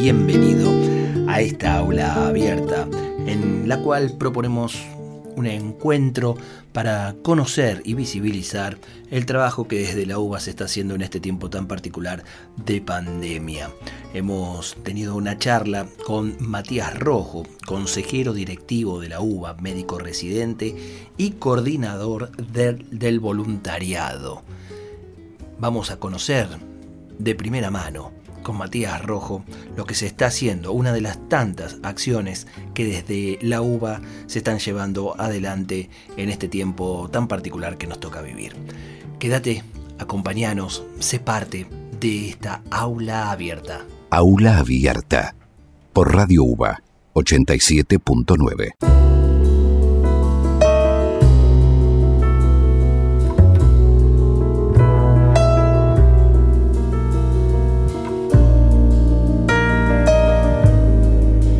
bienvenido a esta aula abierta en la cual proponemos un encuentro para conocer y visibilizar el trabajo que desde la UBA se está haciendo en este tiempo tan particular de pandemia. Hemos tenido una charla con Matías Rojo, consejero directivo de la UBA, médico residente y coordinador del, del voluntariado. Vamos a conocer de primera mano con Matías Rojo lo que se está haciendo, una de las tantas acciones que desde la UBA se están llevando adelante en este tiempo tan particular que nos toca vivir. Quédate, acompáñanos, sé parte de esta aula abierta. Aula abierta por Radio UBA 87.9.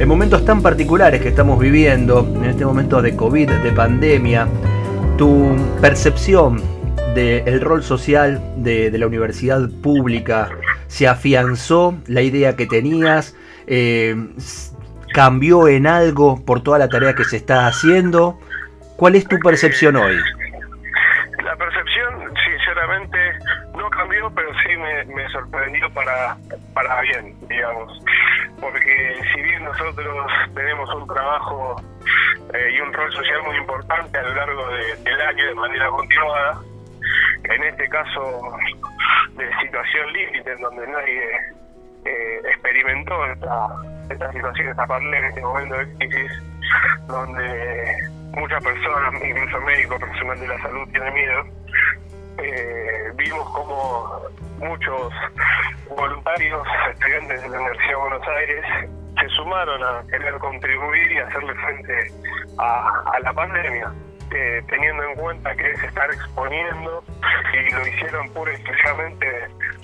en momentos tan particulares que estamos viviendo, en este momento de COVID, de pandemia, tu percepción del rol social de, la universidad pública se afianzó, la idea que tenías, eh, cambió en algo por toda la tarea que se está haciendo. ¿Cuál es tu percepción hoy? La percepción, sinceramente, no cambió, pero sí me, sorprendió para, para bien, digamos porque si bien nosotros tenemos un trabajo eh, y un rol social muy importante a lo largo del año de manera continuada, en este caso de situación límite en donde nadie eh, experimentó esta, esta situación, esta pandemia, este momento de crisis, donde muchas personas, incluso médicos, personal de la salud, tienen miedo, eh, vimos como muchos voluntarios, estudiantes de la Universidad de Buenos Aires, se sumaron a querer contribuir y hacerle frente a, la pandemia. Eh, teniendo en cuenta que es estar exponiendo y lo hicieron pura y exclusivamente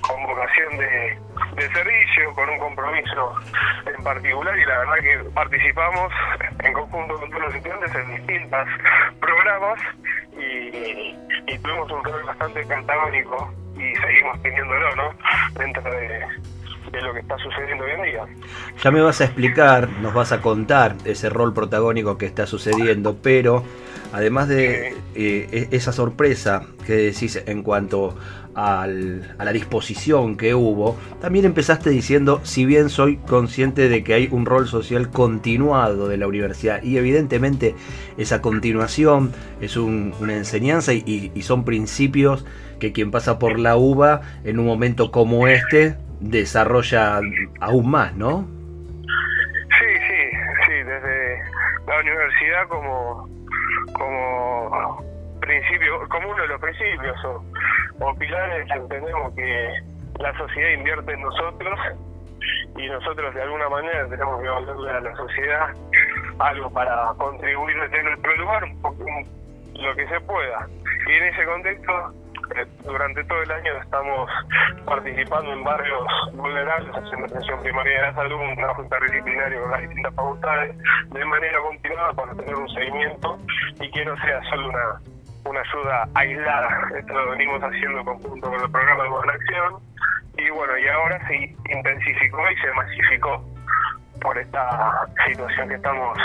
con vocación de, de, servicio, con un compromiso en particular y la verdad que participamos en conjunto con todos los estudiantes en distintos programas y, y tuvimos un rol bastante cantagónico y seguimos teniéndolo, ¿no? Dentro de, lo que está sucediendo hoy en día. Ya me vas a explicar, nos vas a contar ese rol protagónico que está sucediendo, pero además de eh, e, esa sorpresa que decís en cuanto a la disposición que hubo, también empezaste diciendo, si bien soy consciente de que hay un rol social continuado de la universidad, y evidentemente esa continuación es una enseñanza y, son principios que quien pasa por la UBA en un momento como este desarrolla aún más, ¿no? Sí, sí, sí, desde la universidad como, como principio, como uno de los principios o, pilares entendemos que la sociedad invierte en nosotros y nosotros de alguna manera tenemos que darle a la sociedad algo para contribuir desde nuestro lugar, lo que se pueda. Y en ese contexto, durante todo el año estamos participando en barrios vulnerables, haciendo atención primaria de la salud, un trabajo interdisciplinario con las distintas facultades, de manera continuada para tener un seguimiento y que no sea solo una una ayuda aislada. Esto lo venimos haciendo en conjunto con el programa de Buena. Y bueno, y ahora se intensificó y se masificó por esta situación que estamos,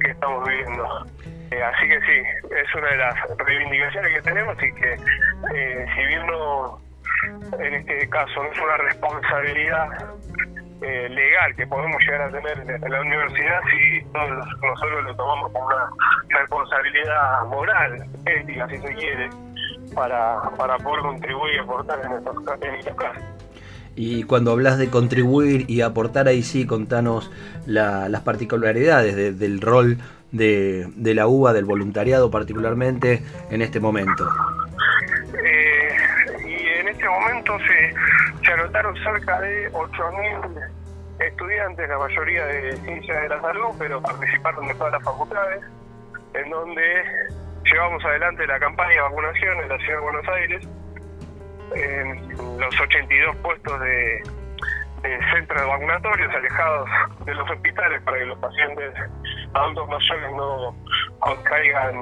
que estamos viviendo. Eh, así que sí, es una de las reivindicaciones que tenemos y que eh, si bien no, en este caso no es una responsabilidad eh, legal que podemos llegar a tener en la universidad si nosotros lo tomamos como una responsabilidad moral, ética, si se quiere, para, para poder contribuir y aportar en estos, en casos. Y cuando hablas de contribuir y aportar, ahí sí, contanos las particularidades del rol de, de, la UBA, del voluntariado particularmente en este momento. Eh, y en este momento se, se anotaron cerca de 8.000 estudiantes, la mayoría de ciencias de la salud, pero participaron de todas las facultades, en donde llevamos adelante la campaña de vacunación en la ciudad de Buenos Aires, en los 82 puestos de, centros vacunatorios alejados de los hospitales para que los pacientes adultos mayores no contraigan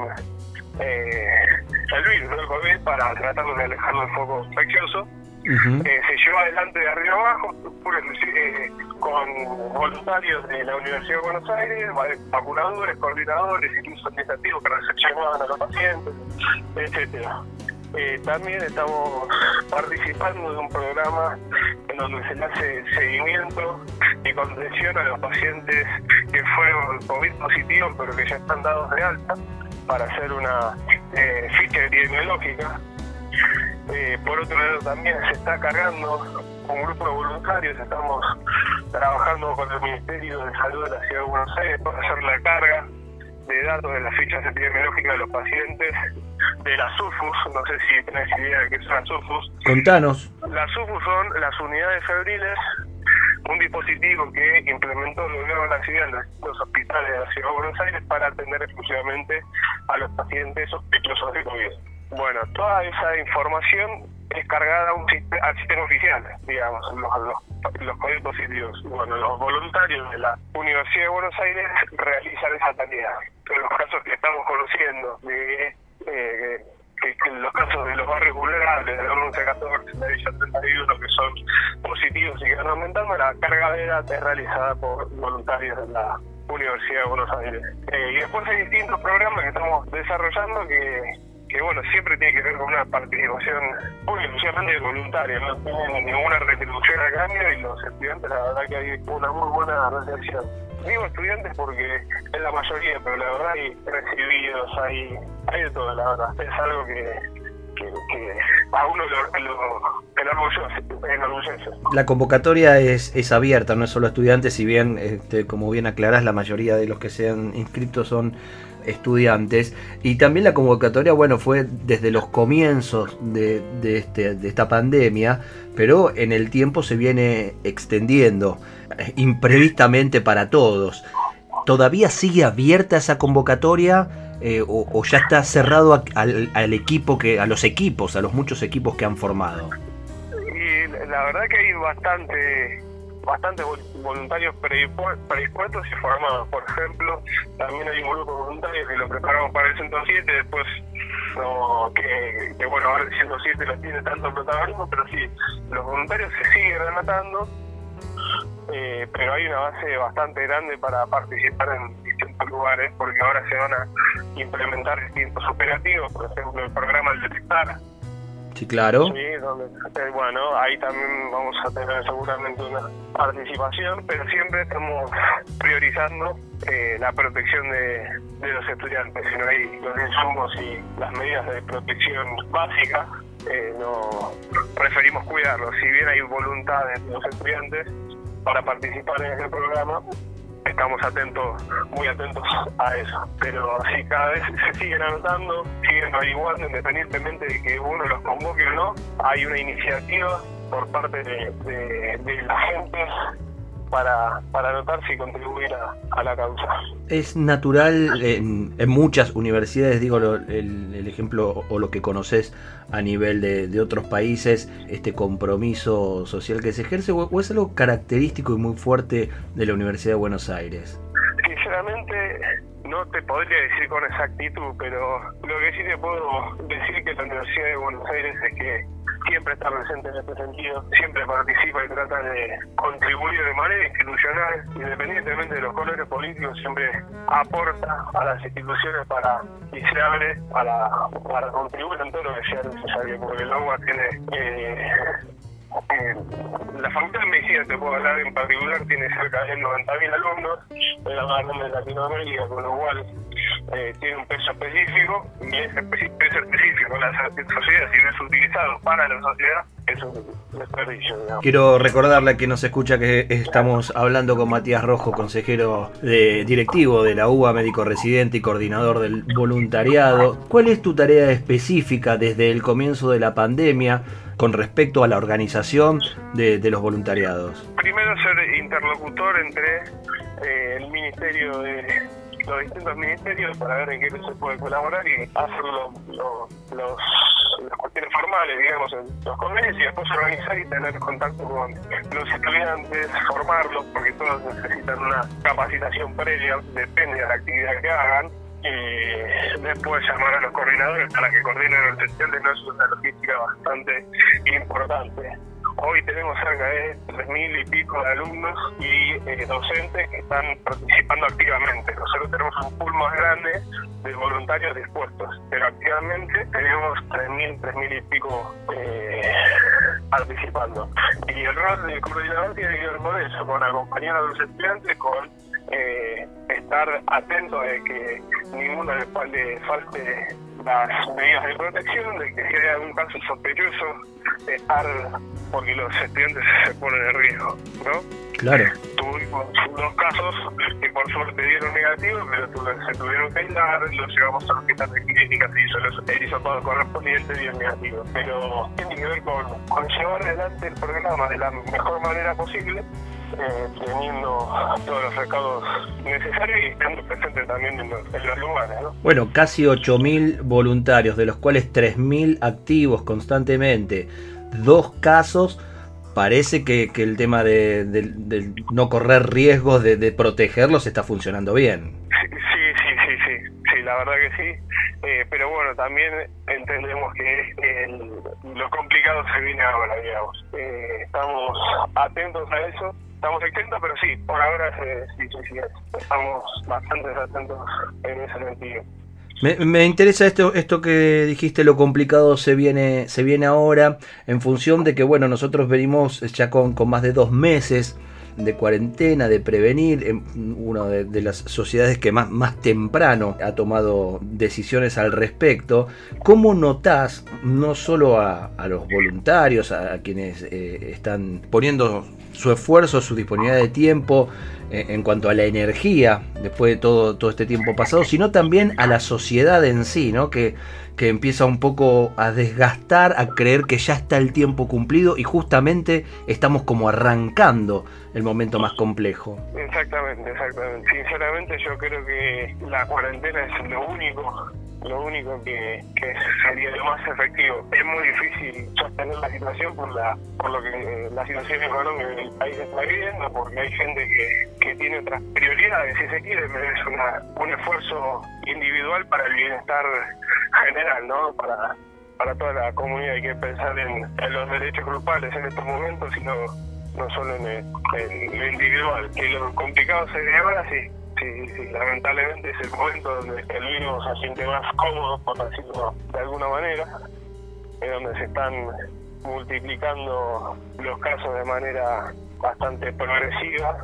eh, el virus del COVID para tratar de alejarlo del foco infeccioso. Eh, se llevó adelante de arriba abajo eh, con voluntarios de la Universidad de Buenos Aires, vacunadores, coordinadores, incluso administrativos que recepcionaban a los pacientes, etcétera. Eh, también estamos participando de un programa en donde se hace seguimiento y contención a los pacientes que fueron COVID positivos pero que ya están dados de alta para hacer una eh, ficha epidemiológica. Eh, por otro lado también se está cargando un grupo de voluntarios, estamos trabajando con el Ministerio de Salud de la Ciudad de Buenos Aires para hacer la carga de datos de las fichas epidemiológicas de los pacientes de las UFUS, no sé si tenés idea de qué son las UFUS. Contanos. Las UFUS son las unidades febriles, un dispositivo que implementó el gobierno nacional en los hospitales de la Ciudad de Buenos Aires para atender exclusivamente a los pacientes sospechosos de COVID. Bueno, toda esa información es cargada a un al sistema oficial, digamos, los, los, positivos. Bueno, los voluntarios de la Universidad de Buenos Aires realizan esa tarea. Los casos que estamos conociendo de eh, que, los casos de los barrios vulnerables, de la 1114, de la Villa 31, que son positivos y que van aumentando, la carga de realizada por voluntarios de la Universidad de Buenos Aires. Eh, y después hay distintos programas que estamos desarrollando que, que bueno, siempre tiene que ver con una participación muy exclusivamente voluntaria, no tiene ninguna retribución a cambio y los estudiantes la verdad que hay una muy buena recepción. Digo estudiantes porque es la mayoría, pero la verdad hay recibidos, hay, hay de todo, la verdad. Es algo que, a uno. La convocatoria es, es abierta, no es solo estudiantes, si bien, este, como bien aclarás, la mayoría de los que se han son estudiantes. Y también la convocatoria, bueno, fue desde los comienzos de, de, este, de esta pandemia, pero en el tiempo se viene extendiendo eh, imprevistamente para todos. ¿Todavía sigue abierta esa convocatoria eh, o, ya está cerrado al, al, equipo que, a los equipos, a los muchos equipos que han formado? Y la verdad que hay bastante bastantes voluntarios predispuestos y formados. Por ejemplo, también hay un grupo de voluntarios que lo preparamos para el 107, después no, que, bueno, ahora el 107 no tiene tanto protagonismo, pero sí, los voluntarios se siguen rematando, eh, pero hay una base bastante grande para participar en distintos lugares, porque ahora se van a implementar distintos operativos, por ejemplo, el programa El Detectar, Sí, claro. Sí, donde, eh, bueno, ahí también vamos a tener seguramente una participación, pero siempre estamos priorizando eh, la protección de, los estudiantes. Si no hay los insumos y las medidas de protección básicas, eh, no preferimos cuidarlos. Si bien hay voluntad de los estudiantes para participar en este programa, estamos atentos, muy atentos a eso. Pero si cada vez se siguen anotando, siguen averiguando, independientemente de que uno los convoque o no, hay una iniciativa por parte de, la gente para, para anotarse y contribuir a, la causa. Es natural en, muchas universidades, digo el, ejemplo o lo que conoces a nivel de, otros países, este compromiso social que se ejerce, o, es algo característico y muy fuerte de la Universidad de Buenos Aires? Sinceramente, no te podría decir con exactitud, pero lo que sí te puedo decir que la Universidad de Buenos Aires es que siempre está presente en este sentido, siempre participa y trata de contribuir de manera institucional, independientemente de los colores políticos, siempre aporta a las instituciones para y se abre para, para contribuir en todo lo que sea necesario, porque el agua tiene eh, la Facultad de Medicina, te puedo hablar en particular, tiene cerca de 90.000 alumnos, es la más grande de Latinoamérica, con lo cual eh, tiene un peso específico y ese peso específico la sociedad, si no es utilizado para la sociedad, es un desperdicio. Quiero recordarle a quien nos escucha que estamos hablando con Matías Rojo, consejero de, directivo de la UBA, médico residente y coordinador del voluntariado. ¿Cuál es tu tarea específica desde el comienzo de la pandemia con respecto a la organización de, los voluntariados? Primero ser interlocutor entre eh, el Ministerio de los distintos ministerios para ver en qué se puede colaborar y hacer los, las cuestiones formales, digamos, en los convenios y después organizar y tener contacto con los estudiantes, formarlos, porque todos necesitan una capacitación previa, depende de la actividad que hagan. Y después llamar a los coordinadores para que coordinen los estudiantes, no es una logística bastante importante. Hoy tenemos cerca de 3.000 y pico de alumnos y eh, docentes que están participando activamente. Nosotros tenemos un pool más grande de voluntarios dispuestos, pero activamente tenemos 3.000, 3.000 y pico eh, participando. Y el rol del coordinador tiene que ver con eso, con acompañar a los estudiantes, con eh, estar atento de que ninguno le falte las medidas de protección, de que si hay algún caso sospechoso, estar porque los estudiantes se ponen en riesgo, ¿no? Claro. Tuvimos dos casos que por suerte dieron negativos, pero se tuvieron que aislar, los llevamos al hospital de clínica, se hizo los, el hisopado correspondiente y dieron negativo. Pero tiene que ver con, con llevar adelante el programa de la mejor manera posible eh, teniendo todos los recados necesarios y estando presente también en los, lugares. Bueno, casi 8.000 voluntarios, de los cuales 3.000 activos constantemente, dos casos. Parece que, que el tema de, no correr riesgos, de, de protegerlos, está funcionando bien. La verdad que sí. Eh, pero bueno, también entendemos que lo complicado se viene ahora, digamos. Eh, estamos atentos a eso estamos exentos, pero sí, por ahora sí, sí, sí, estamos bastante atentos en ese sentido. Me, me, interesa esto, esto que dijiste, lo complicado se viene, se viene ahora, en función de que, bueno, nosotros venimos ya con, con más de dos meses de cuarentena, de prevenir, una de, las sociedades que más, más temprano ha tomado decisiones al respecto. ¿Cómo notás no solo a, los voluntarios, a, quienes eh, están poniendo su esfuerzo, su disponibilidad de tiempo eh, en cuanto a la energía después de todo, todo este tiempo pasado, sino también a la sociedad en sí, ¿no? que, que empieza un poco a desgastar, a creer que ya está el tiempo cumplido y justamente estamos como arrancando el momento más complejo. Exactamente, exactamente. Sinceramente yo creo que la cuarentena es lo único lo único que, sería lo más efectivo. Es muy difícil sostener la situación por la por lo que la situación económica del país está viviendo, porque hay gente que, que tiene otras prioridades, si se quiere, es una, un esfuerzo individual para el bienestar general, ¿no? Para, para toda la comunidad hay que pensar en, los derechos grupales en estos momentos, sino no solo en, lo individual. Que lo complicado sería ahora sí Sí, sí, lamentablemente es el momento donde el virus se siente más cómodo, por decirlo de alguna manera, es donde se están multiplicando los casos de manera bastante progresiva,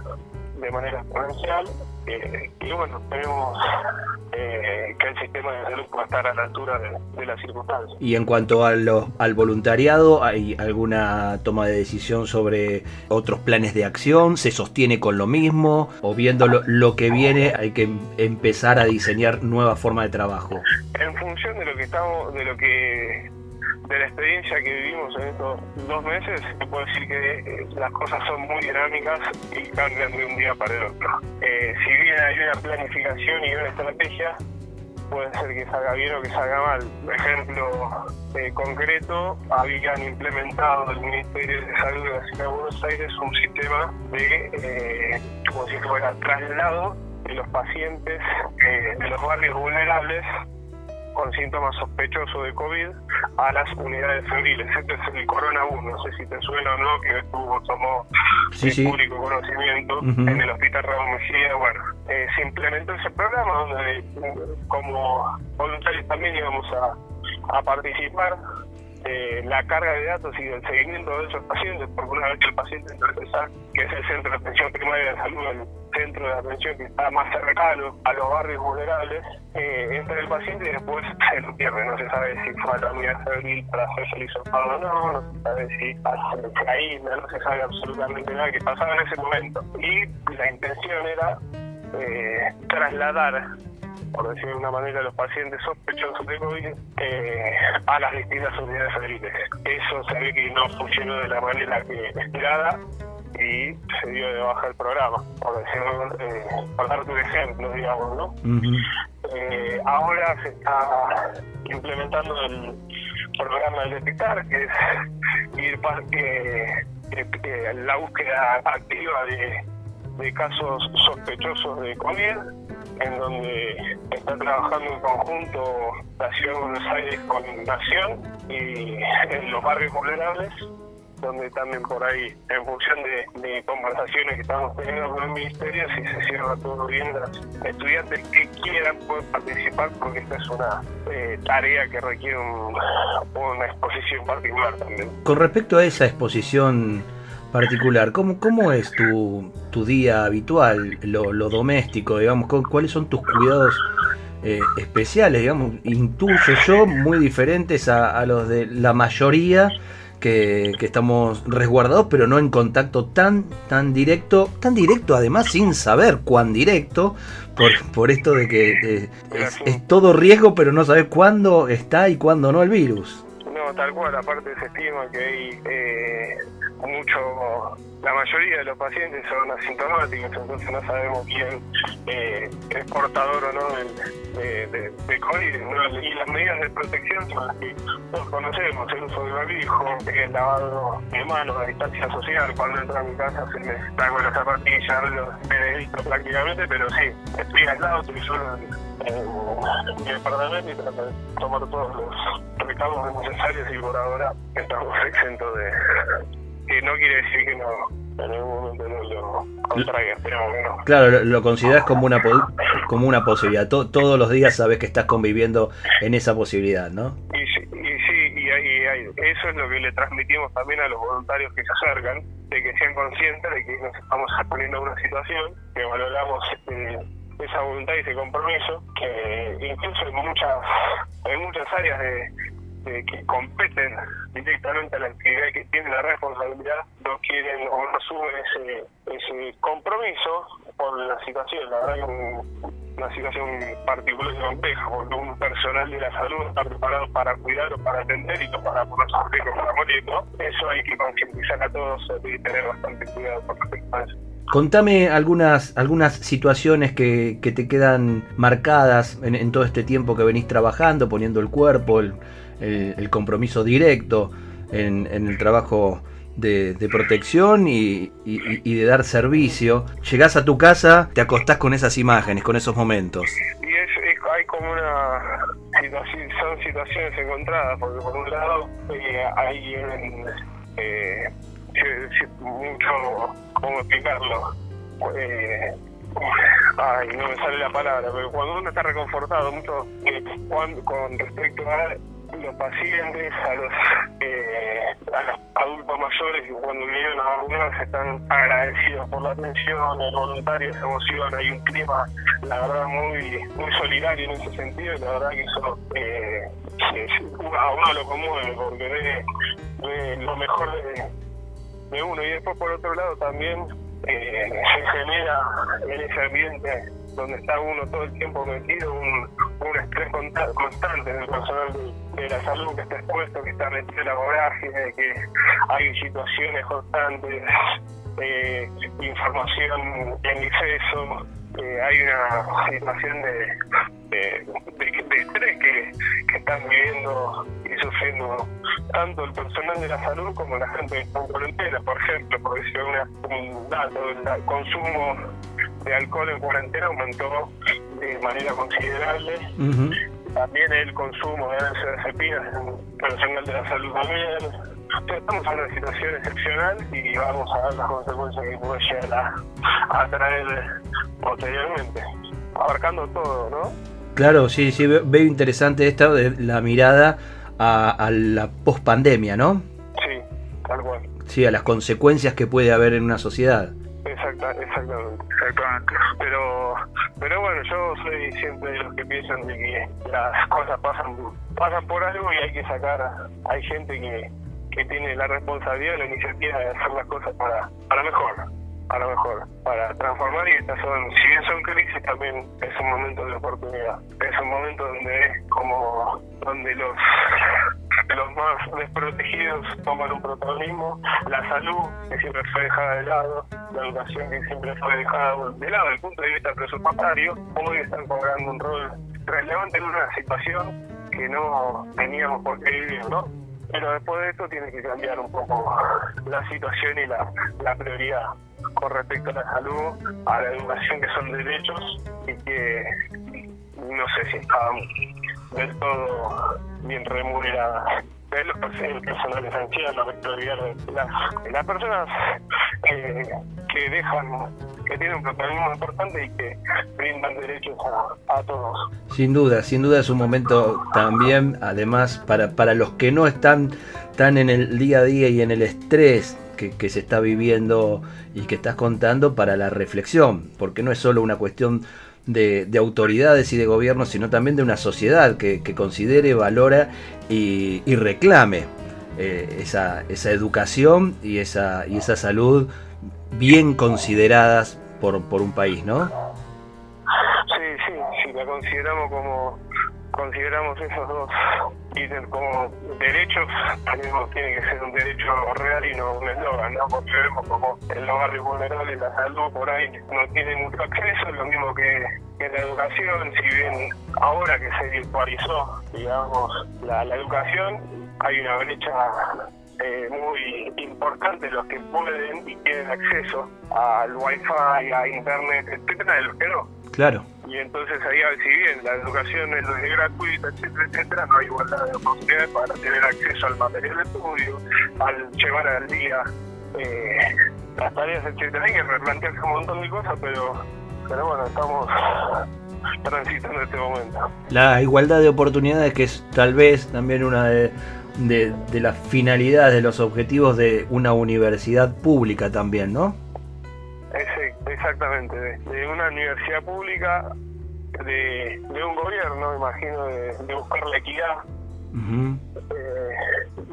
de manera exponencial, eh, y bueno, esperemos eh, que el sistema de salud pueda estar a la altura de, las circunstancias. Y en cuanto a al voluntariado, ¿hay alguna toma de decisión sobre otros planes de acción? ¿Se sostiene con lo mismo? ¿O viendo lo, que viene hay que empezar a diseñar nueva forma de trabajo? En función de lo que estamos, de lo que de la experiencia que vivimos en estos dos meses, puedo decir que eh, las cosas son muy dinámicas y cambian de un día para el otro. Eh, si bien hay una planificación y una estrategia, puede ser que salga bien o que salga mal. Por ejemplo eh, concreto, habían implementado el Ministerio de Salud de la Ciudad de Buenos Aires un sistema de, como si fuera traslado de los pacientes de los barrios vulnerables con síntomas sospechosos de COVID a las unidades febriles. Este es el Corona 1, no sé si te suena o no, que estuvo, tomó público conocimiento en el Hospital Ramón Mejía. Bueno, eh, se implementó ese programa donde como voluntarios también íbamos a, a participar eh, la carga de datos y el seguimiento de esos pacientes, porque una vez que el paciente ingresa, que es el centro de atención primaria de salud, el centro de atención que está más cercano a los barrios vulnerables, eh, entra el paciente y después se lo pierde. No se sabe si fue a la unidad civil para hacerse el hisopado o no, no se sabe si se aísla, no se sabe absolutamente nada que pasaba en ese momento. Y la intención era eh, trasladar por decirlo de una manera, los pacientes sospechosos de COVID eh, a las distintas unidades civiles. Eso se ve que no funcionó de la manera que esperada y se dio de baja el programa, por decirlo, eh, por darte un ejemplo, digamos, ¿no? eh, ahora se está implementando el programa del detectar, que es ir eh, la búsqueda activa de, de casos sospechosos de COVID en donde está trabajando en conjunto la Ciudad de Buenos Aires con Nación y en los barrios vulnerables, donde también por ahí, en función de, conversaciones que estamos teniendo con el Ministerio, si se cierra todo bien, los estudiantes que quieran pueden participar porque esta es una eh, tarea que requiere una exposición particular también. Con respecto a esa exposición particular, ¿cómo, cómo es tu, tu día habitual, lo, lo doméstico, digamos? ¿Cuáles son tus cuidados eh, especiales, digamos? Intuyo yo, muy diferentes a, a los de la mayoría que, que, estamos resguardados, pero no en contacto tan, tan directo, tan directo además sin saber cuán directo, por, por esto de que eh, es, es, todo riesgo, pero no sabes cuándo está y cuándo no el virus. No, tal cual, aparte se estima que hay eh, mucho, la mayoría de los pacientes son asintomáticos, entonces no sabemos quién eh, es portador o no de, COVID. Y las medidas de protección son las que todos conocemos, el uso de barbijo, el lavado de manos, la distancia social, cuando entro a mi casa se me traigo las zapatillas, me dedico prácticamente, pero sí, estoy aislado, estoy solo en, mi departamento y trato de tomar todos los recaudos necesarios y por ahora estamos exentos de que no quiere decir que no, en algún momento no lo contraiga, que no. Claro, lo, lo consideras como una como una posibilidad. To, todos los días sabes que estás conviviendo en esa posibilidad, ¿no? Y, y sí, y, y, eso es lo que le transmitimos también a los voluntarios que se acercan, de que sean conscientes de que nos estamos exponiendo a una situación, que valoramos eh, esa voluntad y ese compromiso, que incluso en muchas, en muchas áreas de eh, que competen directamente a la actividad que tienen la responsabilidad no quieren o no asumen ese, ese compromiso por la situación. La verdad que es una situación particular y compleja, porque un personal de la salud está preparado para cuidar o para atender y no para ponerse riesgo para morir. ¿no? Eso hay que concientizar a todos y tener bastante cuidado con respecto a. Contame algunas, algunas situaciones que, que te quedan marcadas en, en, todo este tiempo que venís trabajando, poniendo el cuerpo, el, el, compromiso directo en, en, el trabajo de, protección y, de dar servicio. Llegás a tu casa, te acostás con esas imágenes, con esos momentos. Y es, hay como una situación, son situaciones encontradas, porque por un lado eh, hay eh, mucho, ¿cómo explicarlo? Eh, ay, no me sale la palabra, pero cuando uno está reconfortado, mucho eh, cuando, con respecto a los pacientes, a los, eh, a los adultos mayores que cuando vinieron a vacunarse están agradecidos por la atención, el voluntario se emociona, hay un clima, la verdad, muy muy solidario en ese sentido, y la verdad que eso eh, a uno lo conmueve porque ve, ve lo mejor de, de, uno. Y después, por otro lado, también eh, se genera en ese ambiente donde está uno todo el tiempo metido, un, un estrés constante en el personal de, la salud que está expuesto, que está metido en la vorágine, que hay situaciones constantes, eh, información en exceso, eh, hay una situación de, de, estrés que, que, están viviendo y sufriendo tanto el personal de la salud como la gente en cuarentena, por ejemplo, por un dato, el consumo de alcohol en cuarentena aumentó de manera considerable. Uh -huh. También el consumo de benzodiazepinas en personal de la salud también. Estamos en una situación excepcional y vamos a ver las consecuencias que puede llegar a, a traer posteriormente, abarcando todo, ¿no? Claro, sí, sí, veo interesante esta de la mirada a, la pospandemia, ¿no? Sí, tal cual. Sí, a las consecuencias que puede haber en una sociedad. Exacta, exactamente, exactamente. Pero, pero bueno, yo soy siempre de los que piensan de que las cosas pasan, pasan por algo y hay que sacar, hay gente que, que tiene la responsabilidad, la iniciativa de hacer las cosas para, para mejor a lo mejor para transformar y estas son, si bien son crisis también es un momento de oportunidad, es un momento donde como donde los los más desprotegidos toman un protagonismo, la salud que siempre fue dejada de lado, la educación que siempre fue dejada de lado desde el punto de vista presupuestario, hoy están cobrando un rol relevante en una situación que no teníamos por qué vivir, ¿no? Pero después de esto tiene que cambiar un poco la situación y la, la prioridad con respecto a la salud, a la educación, que son derechos y que no sé si están del todo bien remuneradas. Es los personal esencial, la prioridad de las, las personas que dejan que tienen un protagonismo importante y que brindan derechos a, a, todos. Sin duda, sin duda es un momento también, además, para, para los que no están tan en el día a día y en el estrés que, se está viviendo y que estás contando para la reflexión, porque no es solo una cuestión de, autoridades y de gobiernos, sino también de una sociedad que, considere, valora y, reclame eh, esa, esa, educación y esa, y esa salud bien consideradas por, por un país, ¿no? Sí, sí, sí, la consideramos como consideramos esos dos ítems como derechos, mismo tiene que ser un derecho real y no un eslogan, ¿no? Porque vemos como en los barrios vulnerables la salud por ahí no tiene mucho acceso, lo mismo que, en la educación, si bien ahora que se virtualizó, digamos, la, educación, hay una brecha eh, muy importante los que pueden y tienen acceso al wifi, a internet, etcétera, de los que no. Claro y entonces ahí si bien la educación es gratuita, etcétera, etcétera, no hay igualdad de oportunidades para tener acceso al material de estudio, al llevar al día eh, las tareas, etcétera. Hay que replantearse un montón de cosas, pero, pero bueno, estamos transitando este momento. La igualdad de oportunidades que es tal vez también una de, de, de las finalidades, de los objetivos de una universidad pública también, ¿no? Exactamente, de, una universidad pública, de, un gobierno, imagino, de, buscar la equidad,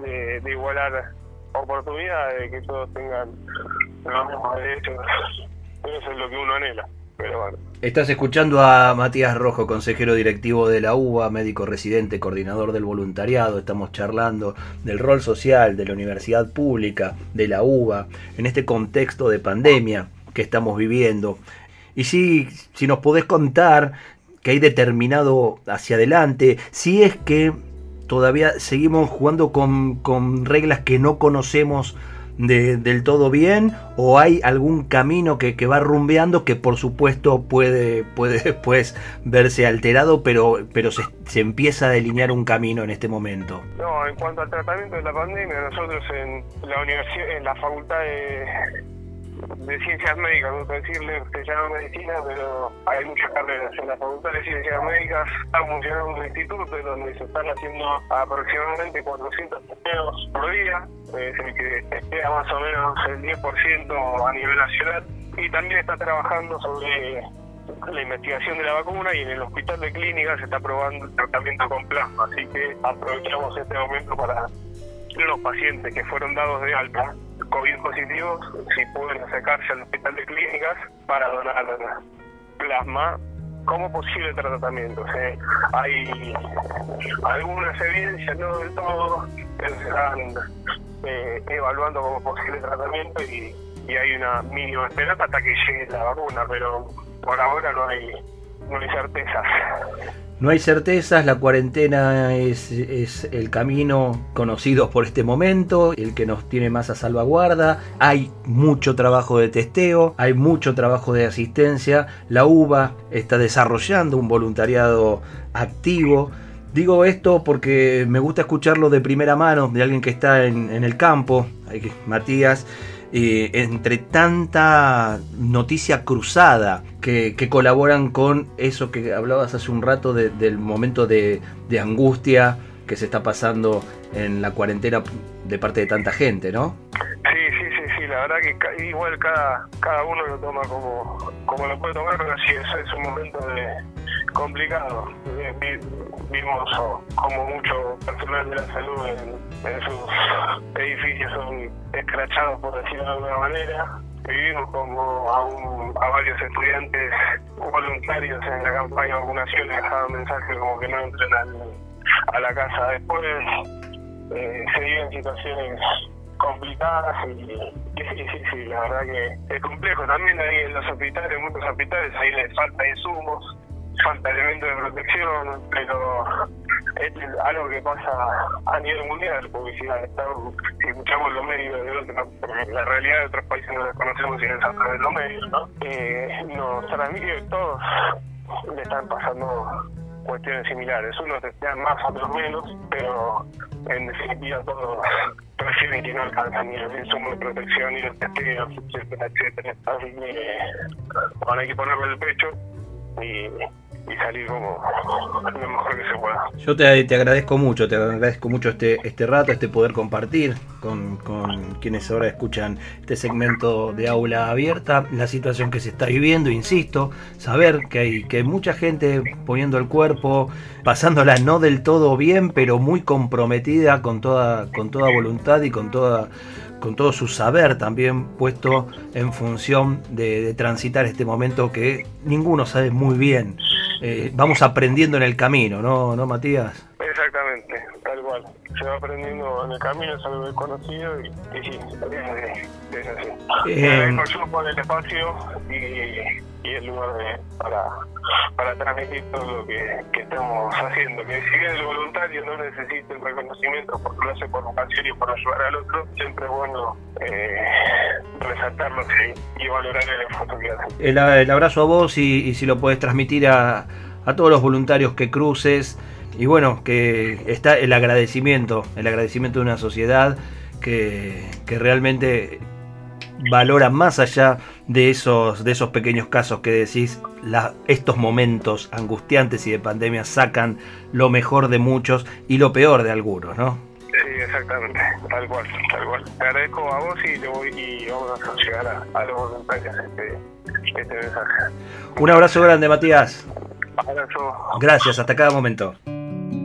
eh, de, igualar oportunidades, de que todos tengan los mismos derechos. Eso es lo que uno anhela. Pero bueno. Estás escuchando a Matías Rojo, consejero directivo de la UBA, médico residente, coordinador del voluntariado. Estamos charlando del rol social de la universidad pública, de la UBA, en este contexto de pandemia estamos viviendo. Y si, si nos podés contar que hay determinado hacia adelante, si es que todavía seguimos jugando con, con reglas que no conocemos del todo bien o hay algún camino que, va rumbeando que por supuesto puede, puede después verse alterado pero, pero se, se, empieza a delinear un camino en este momento. No, en cuanto al tratamiento de la pandemia, nosotros en la universidad, en la facultad de de ciencias médicas, no decirle, se llama medicina, pero hay muchas carreras. En la Facultad de Ciencias Médicas está funcionando un instituto donde se están haciendo aproximadamente 400 testeos por día, es el que testea más o menos el 10% a nivel nacional, y también está trabajando sobre la investigación de la vacuna y en el hospital de clínicas se está probando el tratamiento con plasma, así que aprovechamos este momento para los pacientes que fueron dados de alta COVID positivos, si pueden acercarse al hospital de clínicas para donar plasma como posible tratamiento. hay algunas evidencias, no del todo, que se están eh, evaluando como posible tratamiento y, y hay una mínima esperanza hasta que llegue la vacuna, pero por ahora no hay, no hay certezas. No hay certezas, la cuarentena es, el camino conocido por este momento, el que nos tiene más a salvaguarda. Hay mucho trabajo de testeo, hay mucho trabajo de asistencia. La UBA está desarrollando un voluntariado activo. Digo esto porque me gusta escucharlo de primera mano, de alguien que está en, en el campo, Matías eh, entre tanta noticia cruzada que, colaboran con eso que hablabas hace un rato del momento de, angustia que se está pasando en la cuarentena de parte de tanta gente, ¿no? Sí, sí, sí, sí, la verdad que igual cada, cada uno lo toma como, como lo puede tomar, pero sí, es, es un momento de, complicado. Vimos como mucho personal de la salud en, sus edificios son escrachados, por decirlo de alguna manera. Vivimos como a, a varios estudiantes voluntarios en la campaña de vacunación les dejaban mensajes como que no entren a la casa después. Eh, se viven situaciones complicadas y, sí, sí, sí, la verdad que es complejo. También ahí en los hospitales, en muchos hospitales, ahí les falta insumos, falta elementos de protección, pero es algo que pasa a nivel mundial, porque si, escuchamos los medios de porque la realidad de otros países no la conocemos y no a través de los medios, ¿no? Eh, nos transmite todos le están pasando cuestiones similares. Unos desean más, otros menos, pero en definitiva todos prefieren que no alcanzan ni el insumo de protección y los testeos, etcétera, etcétera. Así que bueno, hay que ponerle el pecho y y salir como lo mejor que se pueda. Yo te, te, agradezco mucho, te agradezco mucho este, este rato, este poder compartir con, con, quienes ahora escuchan este segmento de aula abierta, la situación que se está viviendo, insisto, saber que hay, que mucha gente poniendo el cuerpo, pasándola no del todo bien, pero muy comprometida con toda, con toda voluntad y con toda con todo su saber también puesto en función de, transitar este momento que ninguno sabe muy bien. Eh, vamos aprendiendo en el camino, ¿no, ¿no Matías? Exactamente, tal cual. Se va aprendiendo en el camino, es algo desconocido y, y sí, es, así. Eh, el el espacio y y el lugar para, para transmitir todo lo que, estamos haciendo. Que si bien el voluntario no necesita el reconocimiento porque lo hace por vocación y por ayudar al otro, siempre es bueno eh, resaltarlo y, valorar el esfuerzo que. El, abrazo a vos y, si lo puedes transmitir a, a todos los voluntarios que cruces. Y bueno, que está el agradecimiento, el agradecimiento de una sociedad que, que realmente valora más allá de esos, de esos pequeños casos que decís, estos momentos angustiantes y de pandemia sacan lo mejor de muchos y lo peor de algunos, ¿no? Sí, exactamente, tal cual, tal cual. Te agradezco a vos y, voy, y vamos a llegar a, los voluntarios este, este mensaje. Un abrazo grande, Matías. Abrazo. Gracias, hasta cada momento.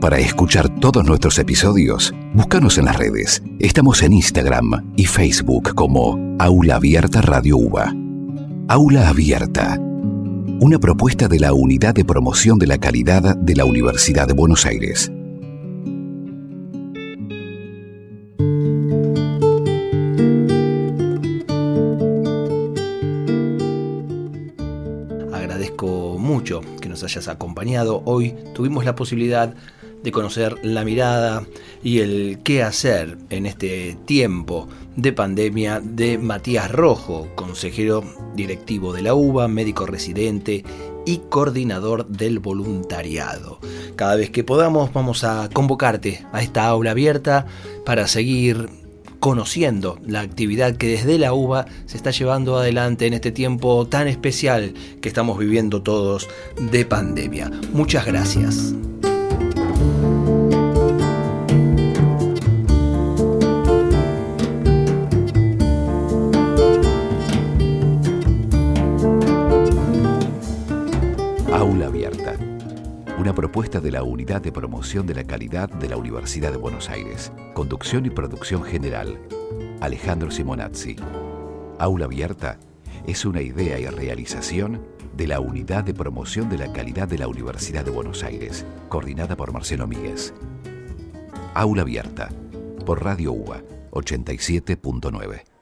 Para escuchar todos nuestros episodios, búscanos en las redes. Estamos en Instagram y Facebook como Aula Abierta Radio UBA. Aula Abierta. Una propuesta de la Unidad de Promoción de la Calidad de la Universidad de Buenos Aires. Agradezco mucho que nos hayas acompañado. Hoy tuvimos la posibilidad de conocer la mirada y el qué hacer en este tiempo de pandemia de Matías Rojo, consejero directivo de la UBA, médico residente y coordinador del voluntariado. Cada vez que podamos vamos a convocarte a esta aula abierta para seguir conociendo la actividad que desde la UBA se está llevando adelante en este tiempo tan especial que estamos viviendo todos de pandemia. Muchas gracias. De la Unidad de Promoción de la Calidad de la Universidad de Buenos Aires. Conducción y producción general. Alejandro Simonazzi. Aula Abierta es una idea y realización de la Unidad de Promoción de la Calidad de la Universidad de Buenos Aires, coordinada por Marcelo Míguez. Aula Abierta, por Radio UBA 87.9.